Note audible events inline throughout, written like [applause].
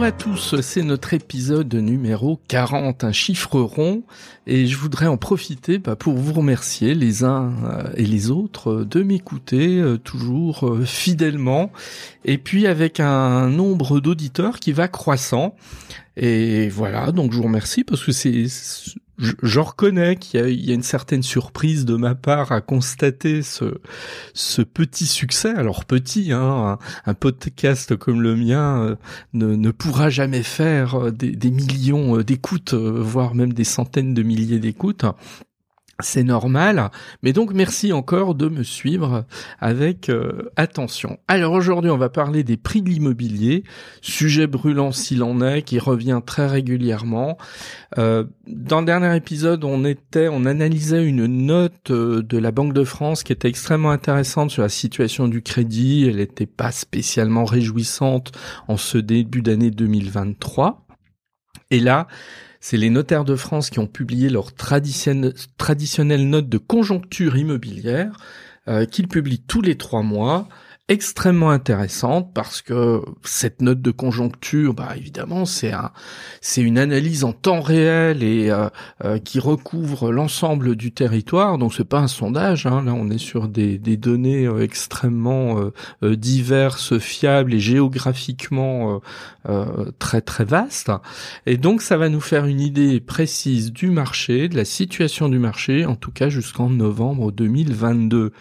Bonjour à tous, c'est notre épisode numéro 40, un chiffre rond, et je voudrais en profiter bah, pour vous remercier les uns euh, et les autres de m'écouter euh, toujours euh, fidèlement, et puis avec un nombre d'auditeurs qui va croissant. Et voilà, donc je vous remercie parce que c'est je, reconnais qu'il y, a une certaine surprise de ma part à constater ce, petit succès. Alors petit, hein, un, podcast comme le mien euh, ne, pourra jamais faire euh, des, des millions euh, d'écoutes, voire même des centaines de milliers d'écoutes c'est normal. Mais donc merci encore de me suivre avec euh, attention. Alors aujourd'hui on va parler des prix de l'immobilier, sujet brûlant s'il en est, qui revient très régulièrement. Euh, dans le dernier épisode on était, on analysait une note euh, de la Banque de France qui était extrêmement intéressante sur la situation du crédit. Elle n'était pas spécialement réjouissante en ce début d'année 2023. Et là, c'est les notaires de France qui ont publié leur traditionnelle note de conjoncture immobilière euh, qu'ils publient tous les trois mois extrêmement intéressante parce que cette note de conjoncture, bah évidemment, c'est un, c'est une analyse en temps réel et euh, euh, qui recouvre l'ensemble du territoire. Donc c'est pas un sondage. Hein, là, on est sur des, des données euh, extrêmement diverses, fiables et géographiquement très très vastes. Et donc ça va nous faire une idée précise du marché, de la situation du marché, en tout cas jusqu'en novembre 2022.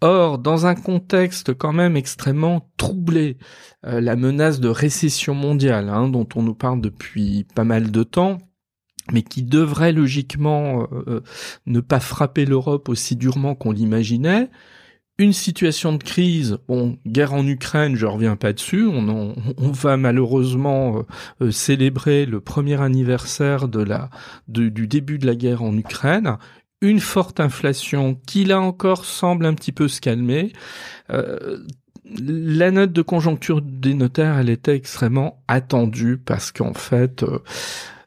Or, dans un contexte quand même extrêmement troublé, euh, la menace de récession mondiale, hein, dont on nous parle depuis pas mal de temps, mais qui devrait logiquement euh, euh, ne pas frapper l'Europe aussi durement qu'on l'imaginait, une situation de crise, bon, guerre en Ukraine, je reviens pas dessus, on, [laughs] va malheureusement célébrer le premier anniversaire du début de la guerre en Ukraine, une forte inflation qui là encore semble un petit peu se calmer. Euh, la note de conjoncture des notaires, elle était extrêmement attendue parce qu'en fait, euh,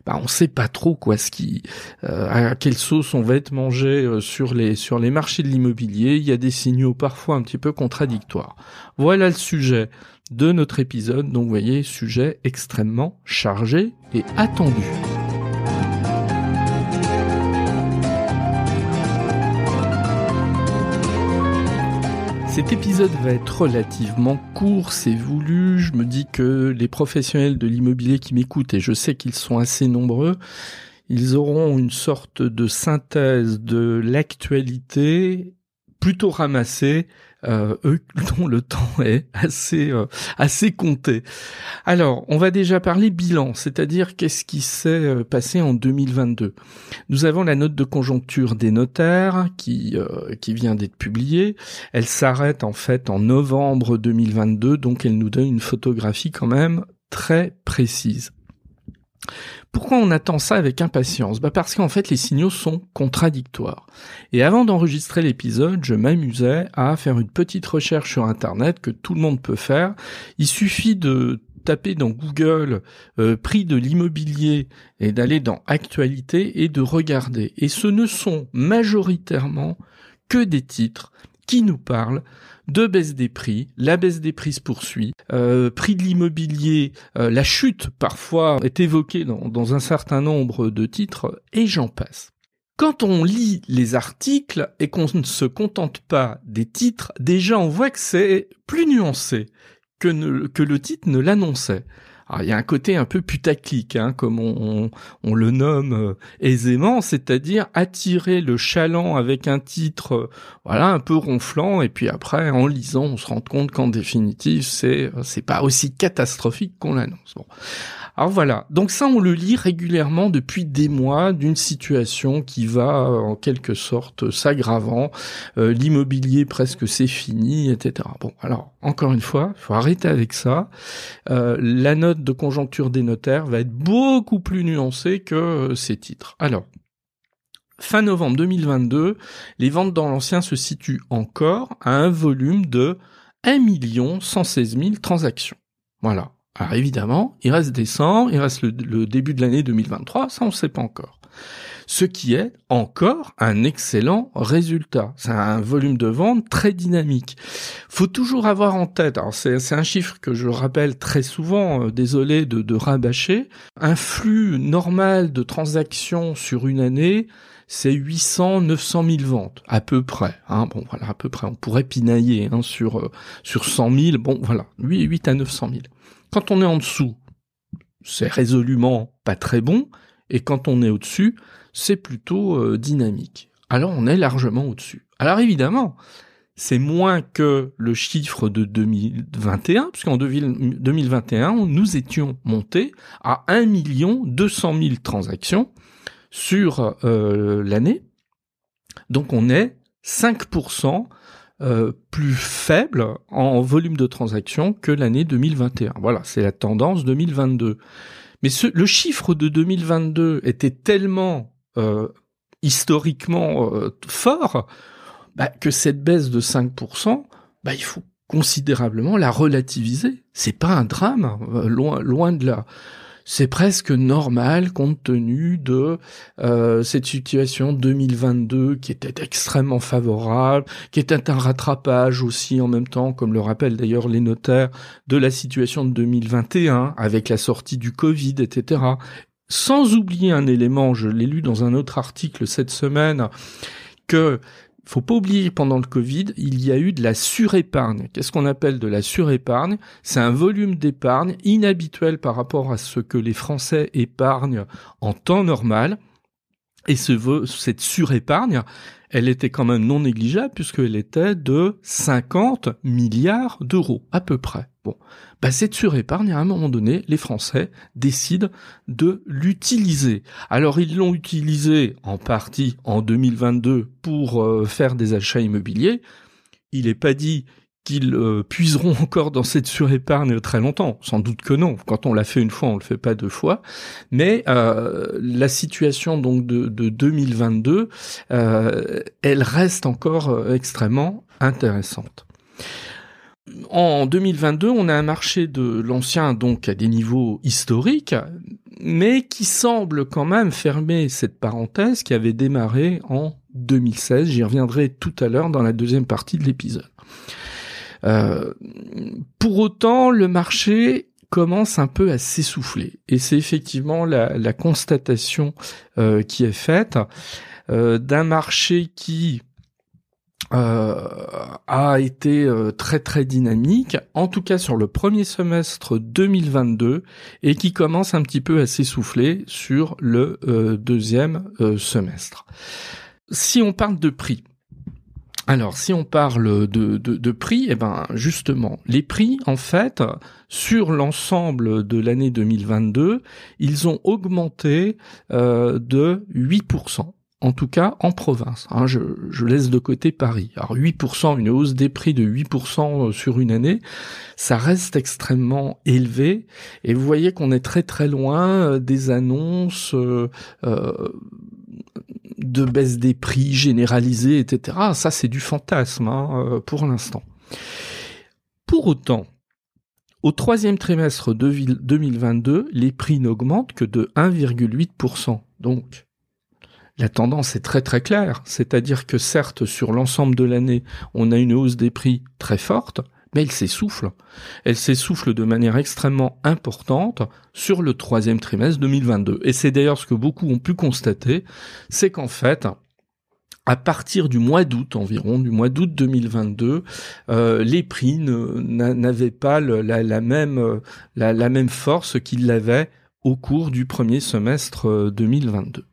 bah, on sait pas trop quoi ce qui, euh, à quelle sauce on va être mangé euh, sur les sur les marchés de l'immobilier. Il y a des signaux parfois un petit peu contradictoires. Voilà le sujet de notre épisode. Donc, vous voyez, sujet extrêmement chargé et attendu. Cet épisode va être relativement court, c'est voulu. Je me dis que les professionnels de l'immobilier qui m'écoutent, et je sais qu'ils sont assez nombreux, ils auront une sorte de synthèse de l'actualité plutôt ramassée euh, eux [laughs] dont le temps est assez euh, assez compté. Alors, on va déjà parler bilan, c'est-à-dire qu'est-ce qui s'est euh, passé en 2022. Nous avons la note de conjoncture des notaires qui qui vient d'être publiée. Elle s'arrête en fait en novembre 2022, donc elle nous donne une photographie quand même très précise. Pourquoi on attend ça avec impatience? Bah Parce qu'en fait les signaux sont contradictoires. Et avant d'enregistrer l'épisode, je m'amusais à faire une petite recherche sur Internet que tout le monde peut faire. Il suffit de taper dans Google euh, prix de l'immobilier et d'aller dans actualité et de regarder. Et ce ne sont majoritairement que des titres qui nous parlent de baisse des prix, la baisse des prix se poursuit, euh, prix de l'immobilier, euh, la chute parfois est évoquée dans, un certain nombre de titres, et j'en passe. Quand on lit les articles et qu'on ne se contente pas des titres, déjà on voit que c'est plus nuancé que le titre ne l'annonçait. Il y a un côté un peu putaclic, hein, comme on, le nomme euh, aisément, c'est-à-dire attirer le chaland avec un titre, euh, voilà, un peu ronflant, et puis après, en lisant, on se rend compte qu'en définitive, c'est c'est pas aussi catastrophique qu'on l'annonce. Alors voilà, donc ça on le lit régulièrement depuis des mois d'une situation qui va euh, en quelque sorte s'aggravant, euh, l'immobilier presque c'est fini, etc. Bon alors encore une fois, faut arrêter avec ça. Euh, la note de conjoncture des notaires va être beaucoup plus nuancée que ces titres. Alors fin novembre 2022, les ventes dans l'ancien se situent encore à un volume de 1 116 000 transactions. Voilà. Alors évidemment, il reste décembre, il reste le, début de l'année 2023, ça on ne sait pas encore. ce qui est encore un excellent résultat. C'est un volume de vente très dynamique. Faut toujours avoir en tête, alors c'est un chiffre que je rappelle très souvent, euh, désolé de, rabâcher, un flux normal de transactions sur une année, c'est 800, 900 000 ventes, à peu près. Hein. Bon, voilà, à peu près. On pourrait pinailler hein, sur euh, sur 100 000. Bon, voilà, 8, 8 à 900 000. Quand on est en dessous, c'est résolument pas très bon. Et quand on est au-dessus, c'est plutôt euh, dynamique. Alors on est largement au-dessus. Alors évidemment, c'est moins que le chiffre de 2021, puisqu'en 2021, nous étions montés à 1 200 000 transactions sur euh, l'année. Donc on est 5% euh, plus faible en volume de transactions que l'année 2021. Voilà, c'est la tendance 2022. Mais ce, le chiffre de 2022 était tellement euh, historiquement euh, fort bah, que cette baisse de 5%, bah, il faut considérablement la relativiser. C'est pas un drame, loin, loin de là c'est presque normal compte tenu de euh, cette situation 2022 qui était extrêmement favorable, qui était un rattrapage aussi en même temps, comme le rappellent d'ailleurs les notaires, de la situation de 2021 avec la sortie du Covid, etc. Sans oublier un élément, je l'ai lu dans un autre article cette semaine, que faut pas oublier pendant le Covid, il y a eu de la surépargne. Qu'est-ce qu'on appelle de la surépargne? C'est un volume d'épargne inhabituel par rapport à ce que les Français épargnent en temps normal. Et ce, cette surépargne, elle était quand même non négligeable puisqu'elle était de 50 milliards d'euros à peu près. Bon, bah cette surépargne, à un moment donné, les Français décident de l'utiliser. Alors ils l'ont utilisé en partie en 2022 pour euh, faire des achats immobiliers. Il n'est pas dit qu'ils euh, puiseront encore dans cette surépargne très longtemps. Sans doute que non. Quand on l'a fait une fois, on le fait pas deux fois. Mais euh, la situation donc de, de 2022, elle reste encore extrêmement intéressante en 2022, on a un marché de l'ancien donc à des niveaux historiques, mais qui semble quand même fermer cette parenthèse qui avait démarré en 2016. J'y reviendrai tout à l'heure dans la deuxième partie de l'épisode. Euh, pour autant, le marché commence un peu à s'essouffler, et c'est effectivement la, constatation euh, qui est faite euh, d'un marché qui a été euh, très très dynamique, en tout cas sur le premier semestre 2022, et qui commence un petit peu à s'essouffler sur le euh, deuxième semestre. Si on parle de prix, alors, si on parle de, de, prix, eh ben justement, les prix, en fait, sur l'ensemble de l'année 2022, ils ont augmenté euh, de 8% en tout cas en province. Hein, je, je, laisse de côté Paris. Alors 8%, une hausse des prix de 8% euh, sur une année, ça reste extrêmement élevé. Et vous voyez qu'on est très très loin euh, des annonces euh, de baisse des prix généralisées, etc. Ça c'est du fantasme hein, pour l'instant. Pour autant, au troisième trimestre de 2022, les prix n'augmentent que de 1,8%. Donc, la tendance est très très claire, c'est-à-dire que certes sur l'ensemble de l'année on a une hausse des prix très forte, mais elle s'essouffle. Elle s'essouffle de manière extrêmement importante sur le troisième trimestre 2022. Et c'est d'ailleurs ce que beaucoup ont pu constater, c'est qu'en fait, à partir du mois d'août environ, du mois d'août 2022, euh, les prix n'avaient pas la, même, la, la même force qu'ils l'avaient au cours du premier semestre 2022.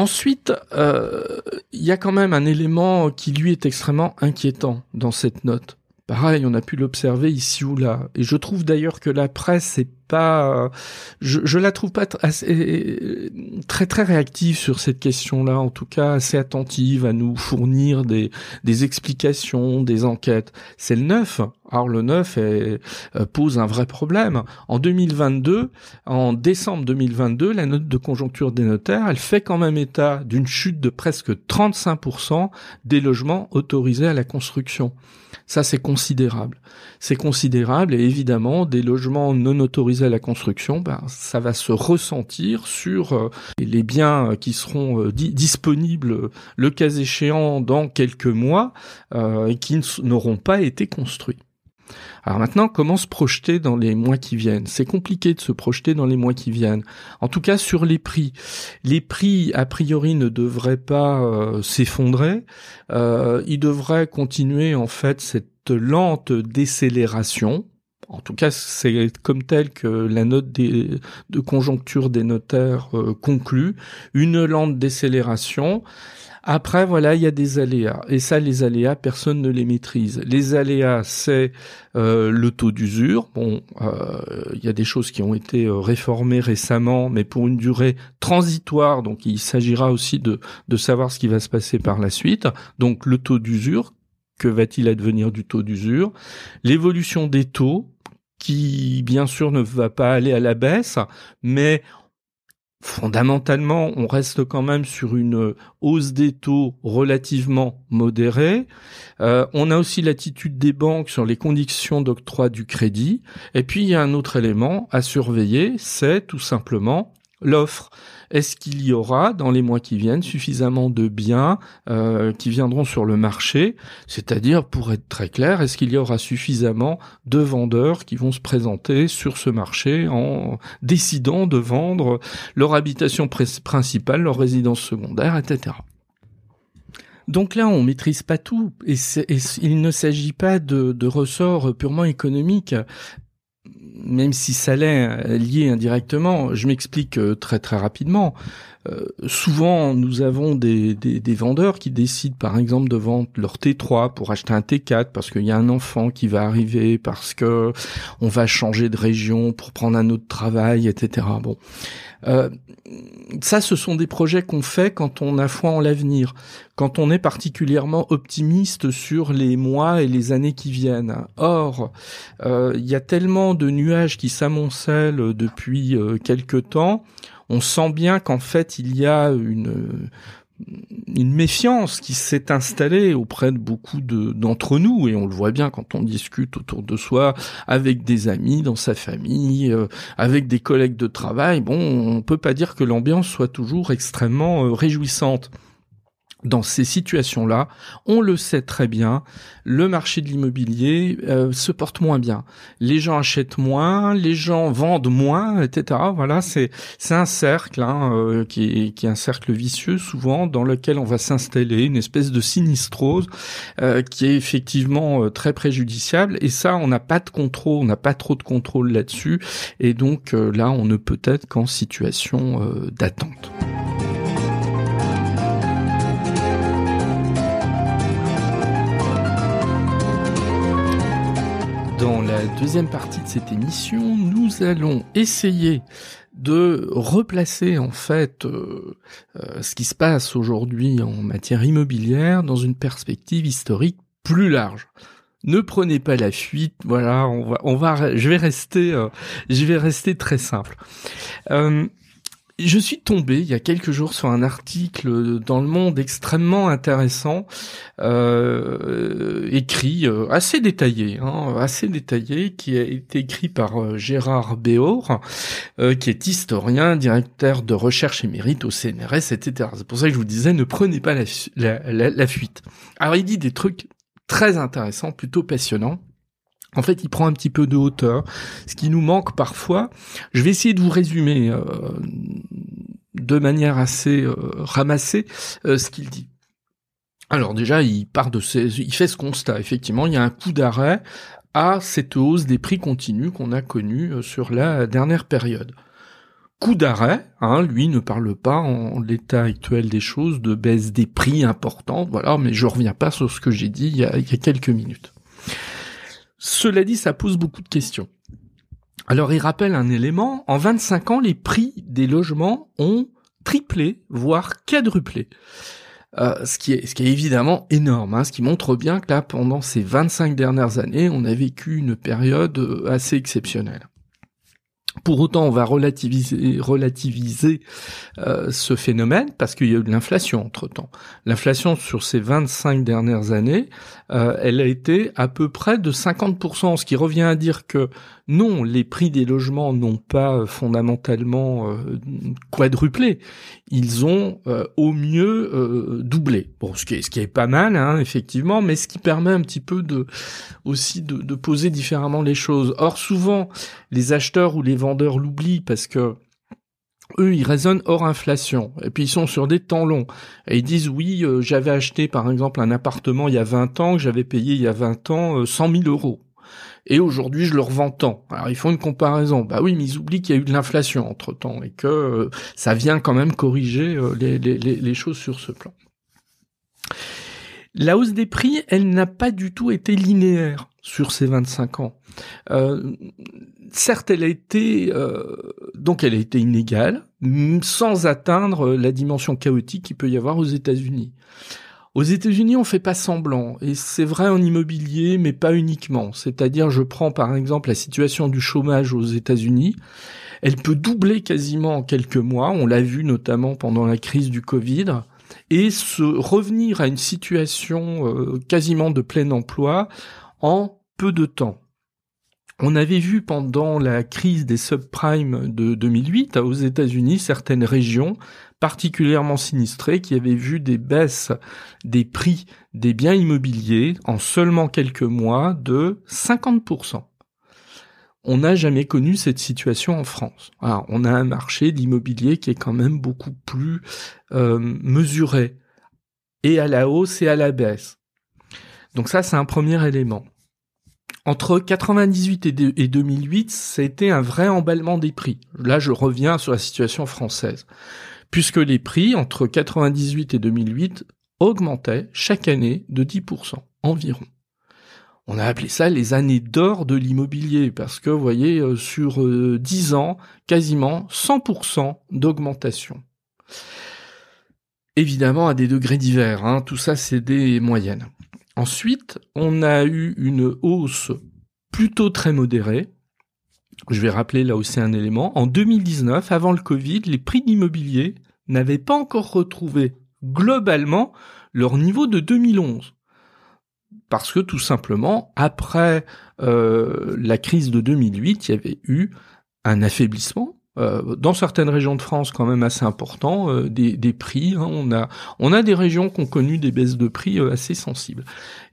Ensuite, euh, il y a quand même un élément qui lui est extrêmement inquiétant dans cette note. Pareil, on a pu l'observer ici ou là. Et je trouve d'ailleurs que la presse est pas, je, je la trouve pas assez, très très réactive sur cette question-là, en tout cas assez attentive à nous fournir des, explications, des enquêtes. C'est le neuf. Alors le neuf est, euh, pose un vrai problème. En 2022, en décembre 2022, la note de conjoncture des notaires, elle fait quand même état d'une chute de presque 35% des logements autorisés à la construction. Ça, c'est considérable. C'est considérable et évidemment, des logements non autorisés à la construction, ben, ça va se ressentir sur euh, les biens qui seront euh, disponibles le cas échéant dans quelques mois euh, et qui n'auront pas été construits. Alors maintenant, comment se projeter dans les mois qui viennent? C'est compliqué de se projeter dans les mois qui viennent. En tout cas, sur les prix. Les prix, a priori, ne devraient pas euh, s'effondrer. Euh, ils devraient continuer, en fait, cette lente décélération. En tout cas, c'est comme tel que la note de conjoncture des notaires euh, conclut. Une lente décélération. Après, voilà, il y a des aléas. Et ça, les aléas, personne ne les maîtrise. Les aléas, c'est euh, le taux d'usure. Bon, euh, il y a des choses qui ont été euh, réformées récemment, mais pour une durée transitoire. Donc, il s'agira aussi de, de savoir ce qui va se passer par la suite. Donc, le taux d'usure, que va-t-il advenir du taux d'usure? L'évolution des taux, qui bien sûr ne va pas aller à la baisse, mais fondamentalement, on reste quand même sur une hausse des taux relativement modérée. Euh, on a aussi l'attitude des banques sur les conditions d'octroi du crédit. Et puis, il y a un autre élément à surveiller, c'est tout simplement l'offre. Est-ce qu'il y aura dans les mois qui viennent suffisamment de biens euh, qui viendront sur le marché? C'est-à-dire, pour être très clair, est-ce qu'il y aura suffisamment de vendeurs qui vont se présenter sur ce marché en décidant de vendre leur habitation principale, leur résidence secondaire, etc. Donc là, on maîtrise pas tout, et, il ne s'agit pas de, de ressorts purement économiques même si ça l'est euh, lié indirectement, je m'explique euh, très très rapidement. Euh, souvent, nous avons des, vendeurs qui décident, par exemple, de vendre leur T3 pour acheter un T4 parce qu'il y a un enfant qui va arriver, parce que on va changer de région pour prendre un autre travail, etc. Bon, euh, ça, ce sont des projets qu'on fait quand on a foi en l'avenir, quand on est particulièrement optimiste sur les mois et les années qui viennent. Or, euh, il y a tellement de nuages qui s'amoncellent depuis quelque temps, on sent bien qu'en fait il y a une une méfiance qui s'est installée auprès de beaucoup de d'entre nous. Et on le voit bien quand on discute autour de soi avec des amis dans sa famille euh, avec des collègues de travail. Bon on peut pas dire que l'ambiance soit toujours extrêmement euh, réjouissante dans ces situations-là, on le sait très bien, le marché de l'immobilier euh, se porte moins bien. Les gens achètent moins, les gens vendent moins, etc. Voilà, c'est un cercle hein, euh, qui, est, qui est un cercle vicieux souvent dans lequel on va s'installer, une espèce de sinistrose euh, qui est effectivement très préjudiciable. Et ça, on n'a pas de contrôle, on n'a pas trop de contrôle là-dessus. Et donc là, on ne peut être qu'en situation d'attente. Dans la deuxième partie de cette émission, nous allons essayer de replacer en fait euh, euh, ce qui se passe aujourd'hui en matière immobilière dans une perspective historique plus large. Ne prenez pas la fuite, voilà, on va, on va, je vais rester, euh, je vais rester très simple. Je suis tombé il y a quelques jours sur un article dans Le Monde extrêmement intéressant, euh, écrit euh, assez détaillé, hein, assez détaillé, qui a été écrit par euh, Gérard Béor, qui est historien, directeur de recherche émérite au CNRS, etc. C'est pour ça que je vous disais, ne prenez pas la, la, la fuite. Alors il dit des trucs très intéressants, plutôt passionnants. En fait, il prend un petit peu de hauteur, ce qui nous manque parfois. Je vais essayer de vous résumer euh, de manière assez euh, ramassée euh, ce qu'il dit. Alors déjà, il part de ces, il fait ce constat. Effectivement, il y a un coup d'arrêt à cette hausse des prix continus qu'on a connue sur la dernière période. Coup d'arrêt, hein, lui ne parle pas en l'état actuel des choses de baisse des prix importante, voilà, mais je reviens pas sur ce que j'ai dit il y a quelques minutes. Cela dit, ça pose beaucoup de questions. Alors il rappelle un élément, en 25 ans, les prix des logements ont triplé, voire quadruplé. Euh, ce, qui est, évidemment énorme, hein, ce qui montre bien que là, pendant ces 25 dernières années, on a vécu une période euh, assez exceptionnelle. Pour autant, on va relativiser, relativiser euh, ce phénomène parce qu'il y a eu de l'inflation entre-temps. L'inflation sur ces 25 dernières années, euh, elle a été à peu près de 50%, ce qui revient à dire que non, les prix des logements n'ont pas fondamentalement euh, quadruplé, ils ont euh, au mieux euh, doublé. Bon, ce qui est, ce qui est pas mal, hein, effectivement, mais ce qui permet un petit peu de aussi de, poser différemment les choses. Or, souvent, les acheteurs ou les vendeurs l'oublient parce que eux, ils raisonnent hors inflation. Et puis, ils sont sur des temps longs. Et ils disent, oui, j'avais acheté, par exemple, un appartement il y a 20 ans, que j'avais payé il y a 20 ans 100 000 euros et aujourd'hui je le revends tant. Alors ils font une comparaison. Bah oui, mais ils oublient qu'il y a eu de l'inflation entre temps et que euh, ça vient quand même corriger euh, les, choses sur ce plan. La hausse des prix, elle n'a pas du tout été linéaire sur ces 25 ans. Euh, certes, elle a été donc elle a été inégale, sans atteindre la dimension chaotique qu'il peut y avoir aux États-Unis. Aux États-Unis, on fait pas semblant, et c'est vrai en immobilier, mais pas uniquement. C'est-à-dire, je prends par exemple la situation du chômage aux États-Unis. Elle peut doubler quasiment en quelques mois. On l'a vu notamment pendant la crise du Covid et se revenir à une situation euh, quasiment de plein emploi en peu de temps. On avait vu pendant la crise des subprimes de 2008 aux États-Unis certaines régions particulièrement sinistrées qui avaient vu des baisses des prix des biens immobiliers en seulement quelques mois de 50%. On n'a jamais connu cette situation en France. Alors, on a un marché d'immobilier qui est quand même beaucoup plus euh, mesuré, et à la hausse et à la baisse. Donc ça, c'est un premier élément. Entre 98 et 2008, ça a été un vrai emballement des prix. Là, je reviens sur la situation française. Puisque les prix, entre 98 et 2008, augmentaient chaque année de 10% environ. On a appelé ça les années d'or de l'immobilier, parce que, vous voyez, euh, sur 10 euh, ans, quasiment 100% d'augmentation. Évidemment, à des degrés divers, hein, tout ça c'est des moyennes. Ensuite, on a eu une hausse plutôt très modérée. Je vais rappeler là aussi un élément. En 2019, avant le Covid, les prix d'immobilier n'avaient pas encore retrouvé globalement leur niveau de 2011. Parce que tout simplement, après euh, la crise de 2008, il y avait eu un affaiblissement euh, dans certaines régions de France quand même assez important euh, des, prix. Hein. on a on a des régions qui ont connu des baisses de prix euh, assez sensibles.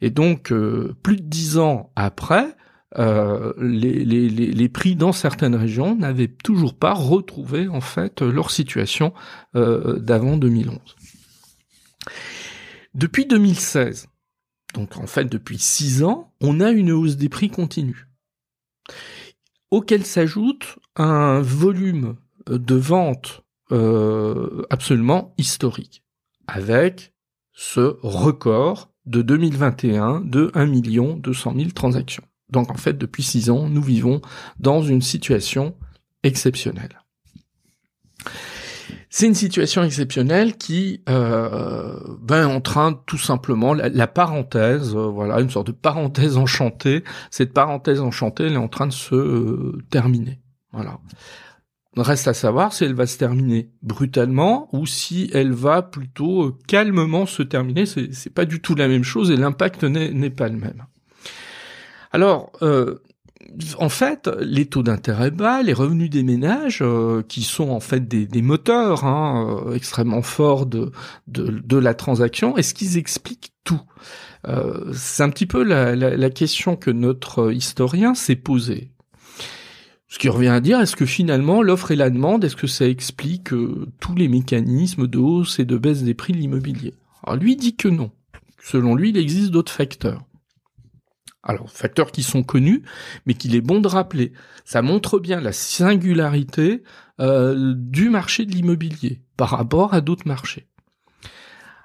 Et donc plus de dix ans après, les, les, les, prix dans certaines régions n'avaient toujours pas retrouvé en fait leur situation d'avant 2011. Depuis 2016, donc en fait depuis six ans, on a une hausse des prix continue auquel s'ajoute un volume de vente euh, absolument historique, avec ce record de 2021 de 1 200 000 transactions. Donc en fait, depuis six ans, nous vivons dans une situation exceptionnelle. C'est une situation exceptionnelle qui euh, ben en train tout simplement la, parenthèse, euh, voilà une sorte de parenthèse enchantée. Cette parenthèse enchantée, elle est en train de se euh, terminer. Voilà. Reste à savoir si elle va se terminer brutalement ou si elle va plutôt euh, calmement se terminer. C'est, pas du tout la même chose et l'impact n'est, pas le même. Alors, en fait, les taux d'intérêt bas, les revenus des ménages, euh, qui sont en fait des, moteurs hein, euh, extrêmement forts de, la transaction, est-ce qu'ils expliquent tout? Euh, C'est un petit peu la, la, question que notre historien s'est posée. Ce qui revient à dire, est-ce que finalement l'offre et la demande, est-ce que ça explique tous les mécanismes de hausse et de baisse des prix de l'immobilier? Alors lui dit que non. Selon lui, il existe d'autres facteurs. Alors, facteurs qui sont connus, mais qu'il est bon de rappeler. Ça montre bien la singularité euh, du marché de l'immobilier par rapport à d'autres marchés.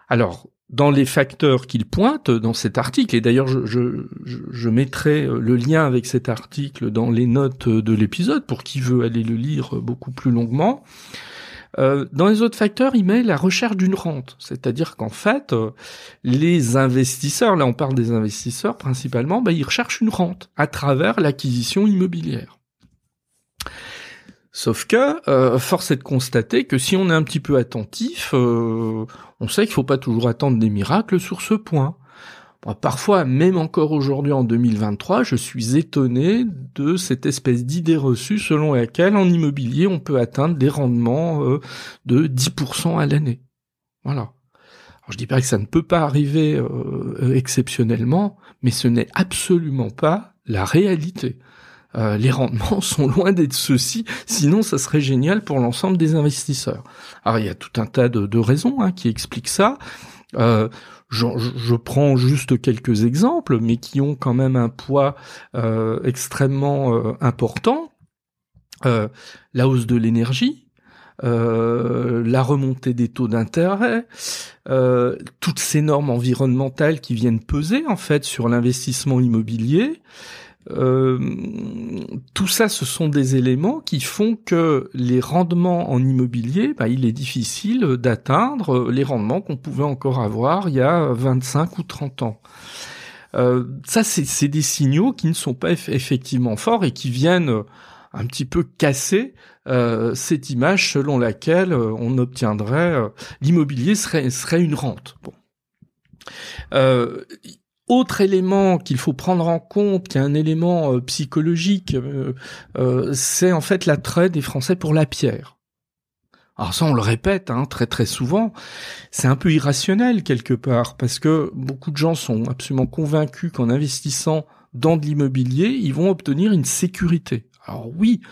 Alors, dans les facteurs qu'il pointe dans cet article, et d'ailleurs je, mettrai le lien avec cet article dans les notes de l'épisode pour qui veut aller le lire beaucoup plus longuement, Euh, dans les autres facteurs, il met la recherche d'une rente, c'est-à-dire qu'en fait, euh, les investisseurs, là on parle des investisseurs principalement, bah, ils recherchent une rente à travers l'acquisition immobilière. Sauf que, euh, force est de constater que si on est un petit peu attentif, on sait qu'il faut pas toujours attendre des miracles sur ce point parfois, même encore aujourd'hui en 2023, je suis étonné de cette espèce d'idée reçue selon laquelle en immobilier on peut atteindre des rendements euh, de 10% à l'année. Voilà. Alors, je dis pas que ça ne peut pas arriver euh, exceptionnellement, mais ce n'est absolument pas la réalité. Euh, les rendements [laughs] sont loin d'être ceux-ci, sinon ça serait génial pour l'ensemble des investisseurs. Alors il y a tout un tas de, raisons hein, qui expliquent ça. Je, prends juste quelques exemples, mais qui ont quand même un poids euh, extrêmement euh, important. Euh, la hausse de l'énergie, la remontée des taux d'intérêt, toutes ces normes environnementales qui viennent peser en fait sur l'investissement immobilier, euh, tout ça, ce sont des éléments qui font que les rendements en immobilier, bah, il est difficile d'atteindre les rendements qu'on pouvait encore avoir il y a 25 ou 30 ans. Euh, ça, c'est des signaux qui ne sont pas effectivement forts et qui viennent un petit peu casser euh, cette image selon laquelle on obtiendrait l'immobilier serait, serait une rente. Bon. Autre élément qu'il faut prendre en compte, qui est un élément euh, psychologique, euh, euh, c'est en fait l'attrait des Français pour la pierre. Alors ça, on le répète hein, très très souvent, c'est un peu irrationnel quelque part, parce que beaucoup de gens sont absolument convaincus qu'en investissant dans de l'immobilier, ils vont obtenir une sécurité. Alors oui,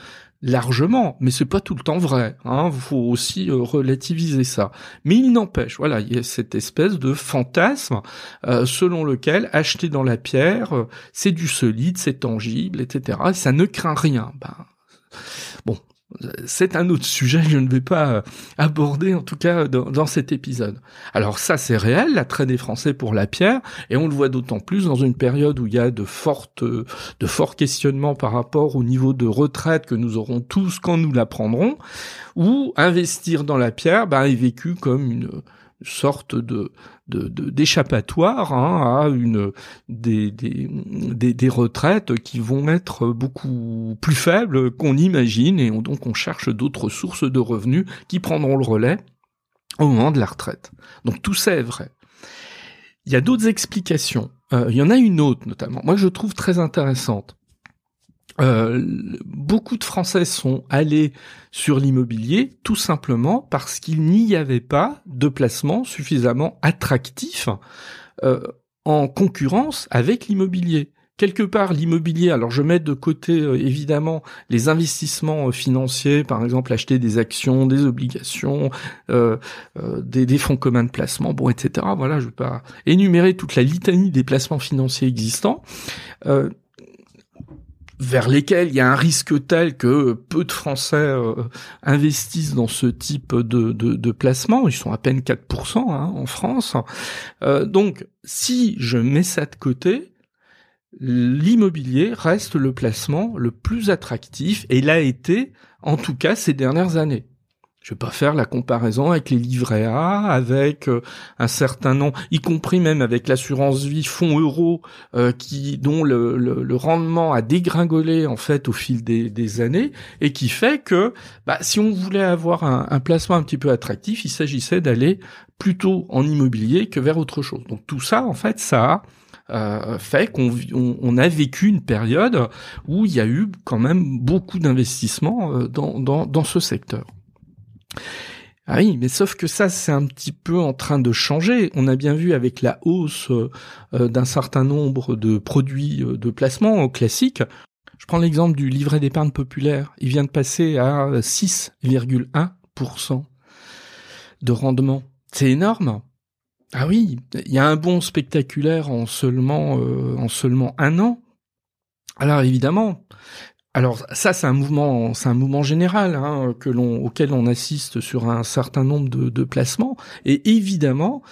largement, mais c'est pas tout le temps vrai. Hein, faut aussi euh, relativiser ça. Mais il n'empêche, voilà, il y a cette espèce de fantasme euh, selon lequel acheter dans la pierre, euh, c'est du solide, c'est tangible, etc. ça ne craint rien. Ben, bon, c'est un autre sujet que je ne vais pas euh, aborder en tout cas dans, cet épisode. Alors ça c'est réel, l'attrait des Français pour la pierre, et on le voit d'autant plus dans une période où il y a de fortes, de forts questionnements par rapport au niveau de retraite que nous aurons tous quand nous la prendrons, où investir dans la pierre ben, est vécu comme une sorte de d'échappatoire hein, à une des, des, retraites qui vont être beaucoup plus faibles qu'on imagine et donc on cherche d'autres sources de revenus qui prendront le relais au moment de la retraite. Donc tout ça est vrai. Il y a d'autres explications. Euh, il y en a une autre notamment. Moi je trouve très intéressante. Euh, beaucoup de Français sont allés sur l'immobilier tout simplement parce qu'il n'y avait pas de placement suffisamment attractif euh, en concurrence avec l'immobilier. Quelque part, l'immobilier, alors je mets de côté euh, évidemment les investissements financiers, par exemple acheter des actions, des obligations, des, des, fonds communs de placement, bon, etc. Voilà, je vais pas énumérer toute la litanie des placements financiers existants vers lesquels il y a un risque tel que peu de Français euh, investissent dans ce type de, de, placement. Ils sont à peine 4% hein, en France. Euh, donc, si je mets ça de côté, l'immobilier reste le placement le plus attractif et l'a été, en tout cas, ces dernières années. Je vais pas faire la comparaison avec les livrets A, avec euh, un certain nom, y compris même avec l'assurance vie fonds euro, euh, qui dont le, le, rendement a dégringolé en fait au fil des, des années, et qui fait que bah, si on voulait avoir un, un placement un petit peu attractif, il s'agissait d'aller plutôt en immobilier que vers autre chose. Donc tout ça, en fait, ça a euh, fait qu'on on, a vécu une période où il y a eu quand même beaucoup d'investissements dans, dans, dans ce secteur. Ah oui, mais sauf que ça, c'est un petit peu en train de changer. On a bien vu avec la hausse euh, d'un certain nombre de produits euh, de placement classiques. Je prends l'exemple du livret d'épargne populaire. Il vient de passer à 6,1% de rendement. C'est énorme. Ah oui, il y a un bond spectaculaire en seulement euh, en seulement un an. Alors évidemment, alors ça c'est un mouvement, c'est un mouvement général hein, que l'on auquel on assiste sur un certain nombre de, placements et évidemment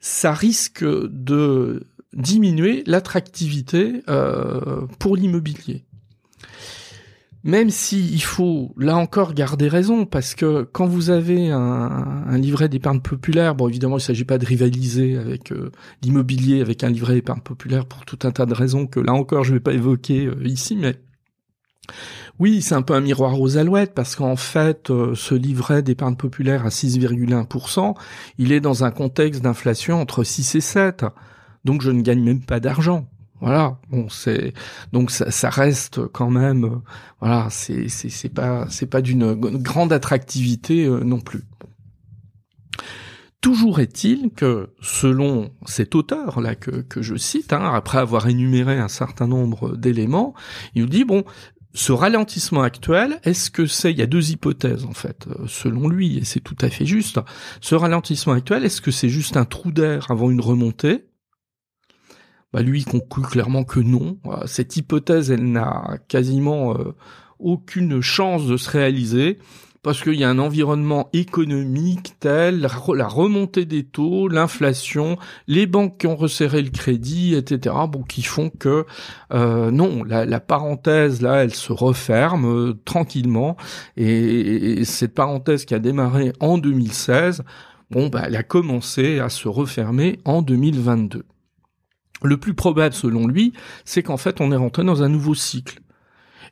ça risque de diminuer l'attractivité euh, pour l'immobilier. même si il faut là encore garder raison, parce que quand vous avez un, livret d'épargne populaire, bon évidemment il ne s'agit pas de rivaliser avec euh, l'immobilier, avec un livret d'épargne populaire pour tout un tas de raisons que là encore je ne vais pas évoquer euh, ici, mais oui, c'est un peu un miroir aux alouettes parce qu'en fait, euh, ce livret d'épargne populaire à 6,1%, il est dans un contexte d'inflation entre 6 et 7. Donc je ne gagne même pas d'argent. Voilà, bon c'est donc ça, reste quand même euh, voilà, c'est c'est c'est pas c'est pas d'une grande attractivité euh, non plus. Toujours est-il que, selon cet auteur là que, que je cite, hein, après avoir énuméré un certain nombre d'éléments, il nous dit bon, ce ralentissement actuel, est-ce que c'est, il y a deux hypothèses en fait, euh, selon lui, et c'est tout à fait juste. Ce ralentissement actuel, est-ce que c'est juste un trou d'air avant une remontée? Bah, lui conclut clairement que non. Cette hypothèse, elle n'a quasiment euh, aucune chance de se réaliser parce qu'il y a un environnement économique tel, la remontée des taux, l'inflation, les banques qui ont resserré le crédit, etc., bon, qui font que euh, non, la, parenthèse là, elle se referme euh, tranquillement, et, cette parenthèse qui a démarré en 2016, bon, bah, elle a commencé à se refermer en 2022. Le plus probable, selon lui, c'est qu'en fait, on est rentré dans un nouveau cycle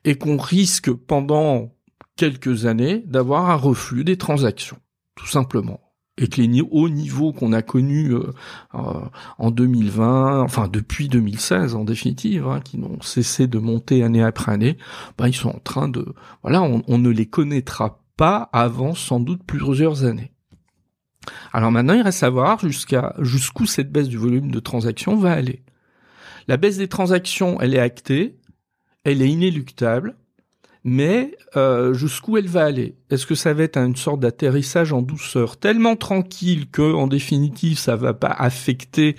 et qu'on risque pendant quelques années d'avoir un reflux des transactions, tout simplement. Et que les hauts niveaux qu'on a connus euh, euh, en 2020, enfin depuis 2016 en définitive, hein, qui n'ont cessé de monter année après année, bah, ils sont en train de, voilà, on ne les connaîtra pas avant sans doute plusieurs années. Alors maintenant, il reste à voir jusqu'à jusqu'où cette baisse du volume de transactions va aller. La baisse des transactions, elle est actée, elle est inéluctable, mais euh, jusqu'où elle va aller? Est-ce que ça va être une sorte d'atterrissage en douceur, tellement tranquille que, en définitive, ça va pas affecter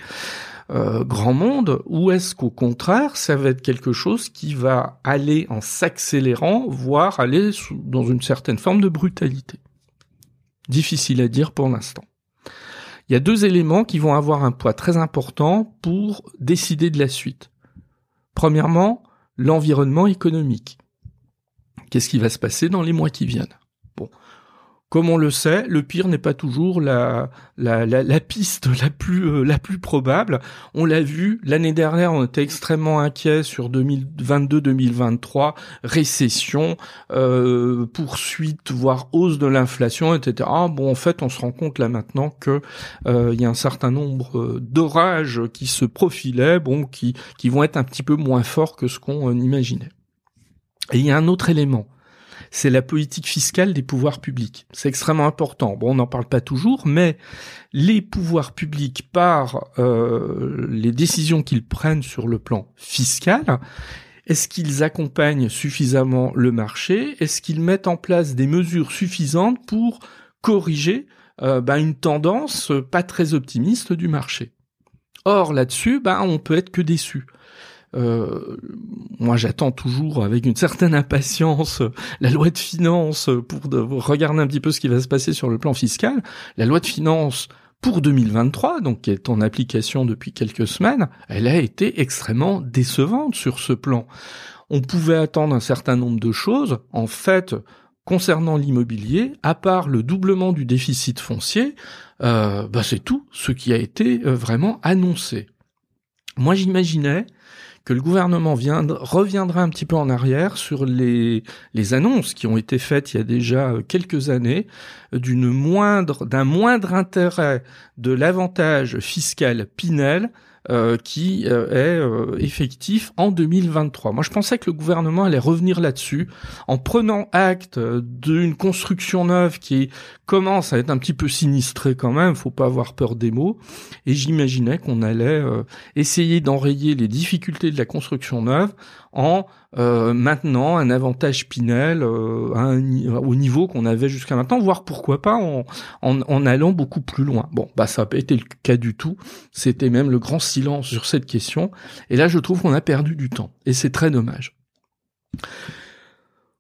euh, grand monde, ou est-ce qu'au contraire, ça va être quelque chose qui va aller en s'accélérant, voire aller dans une certaine forme de brutalité? Difficile à dire pour l'instant. Il y a deux éléments qui vont avoir un poids très important pour décider de la suite. Premièrement, l'environnement économique. Qu'est-ce qui va se passer dans les mois qui viennent? Comme on le sait, le pire n'est pas toujours la, la, la, piste la plus, euh, la plus probable. On l'a vu, l'année dernière, on était extrêmement inquiet sur 2022-2023, récession, euh, poursuite, voire hausse de l'inflation, etc. Ah, bon, en fait, on se rend compte là maintenant que euh, il y a un certain nombre d'orages qui se profilaient, bon, qui, qui vont être un petit peu moins forts que ce qu'on imaginait. Et il y a un autre élément c'est la politique fiscale des pouvoirs publics. C'est extrêmement important. Bon, on n'en parle pas toujours, mais les pouvoirs publics, par euh, les décisions qu'ils prennent sur le plan fiscal, est-ce qu'ils accompagnent suffisamment le marché? Est-ce qu'ils mettent en place des mesures suffisantes pour corriger euh, ben, une tendance pas très optimiste du marché? Or là-dessus, ben, on peut être que déçu. Euh, moi, j'attends toujours avec une certaine impatience la loi de finances pour regarder un petit peu ce qui va se passer sur le plan fiscal. La loi de finances pour 2023, donc qui est en application depuis quelques semaines, elle a été extrêmement décevante sur ce plan. On pouvait attendre un certain nombre de choses. En fait, concernant l'immobilier, à part le doublement du déficit foncier, euh, bah c'est tout ce qui a été euh, vraiment annoncé. Moi, j'imaginais que le gouvernement reviendra un petit peu en arrière sur les, annonces qui ont été faites il y a déjà quelques années d'un moindre intérêt de l'avantage fiscal Pinel euh, qui euh, est euh, effectif en 2023. Moi, je pensais que le gouvernement allait revenir là-dessus en prenant acte d'une construction neuve qui commence à être un petit peu sinistrée quand même. Faut pas avoir peur des mots. Et j'imaginais qu'on allait essayer d'enrayer les difficultés de la construction neuve en euh, maintenant un avantage Pinel euh, au niveau qu'on avait jusqu'à maintenant, voire pourquoi pas en, en, allant beaucoup plus loin. Bon, bah ça n'a pas été le cas du tout. C'était même le grand silence sur cette question. Et là, je trouve qu'on a perdu du temps. Et c'est très dommage.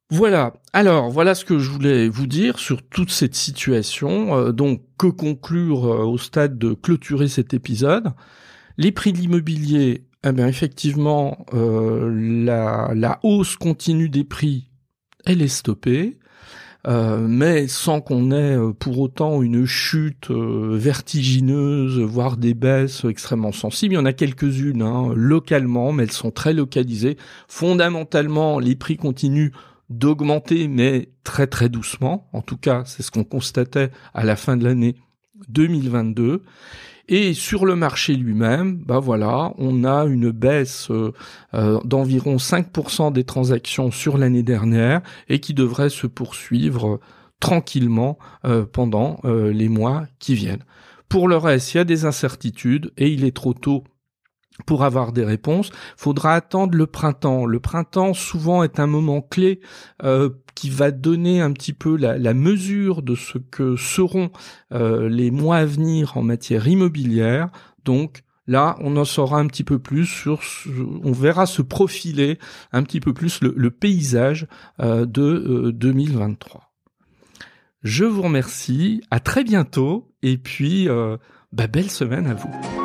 Voilà. Alors, voilà ce que je voulais vous dire sur toute cette situation. Euh, donc, que conclure au stade de clôturer cet épisode? Les prix de l'immobilier eh bien, effectivement, euh, la, hausse continue des prix elle est stoppée. Euh, mais sans qu'on ait euh, pour autant une chute vertigineuse, voire des baisses extrêmement sensibles. Il y en a quelques-unes hein, localement, mais elles sont très localisées. Fondamentalement, les prix continuent d'augmenter, mais très très doucement. En tout cas, c'est ce qu'on constatait à la fin de l'année 2022. Et sur le marché lui-même, bah voilà, on a une baisse euh, euh, d'environ 5% des transactions sur l'année dernière et qui devrait se poursuivre tranquillement euh, pendant les mois qui viennent. Pour le reste, il y a des incertitudes et il est trop tôt pour avoir des réponses, faudra attendre le printemps. Le printemps souvent est un moment clé euh, qui va donner un petit peu la, mesure de ce que seront euh, les mois à venir en matière immobilière. Donc là, on en saura un petit peu plus sur, on verra se profiler un petit peu plus le, paysage euh, de 2023. Je vous remercie, à très bientôt et puis bah, belle semaine à vous.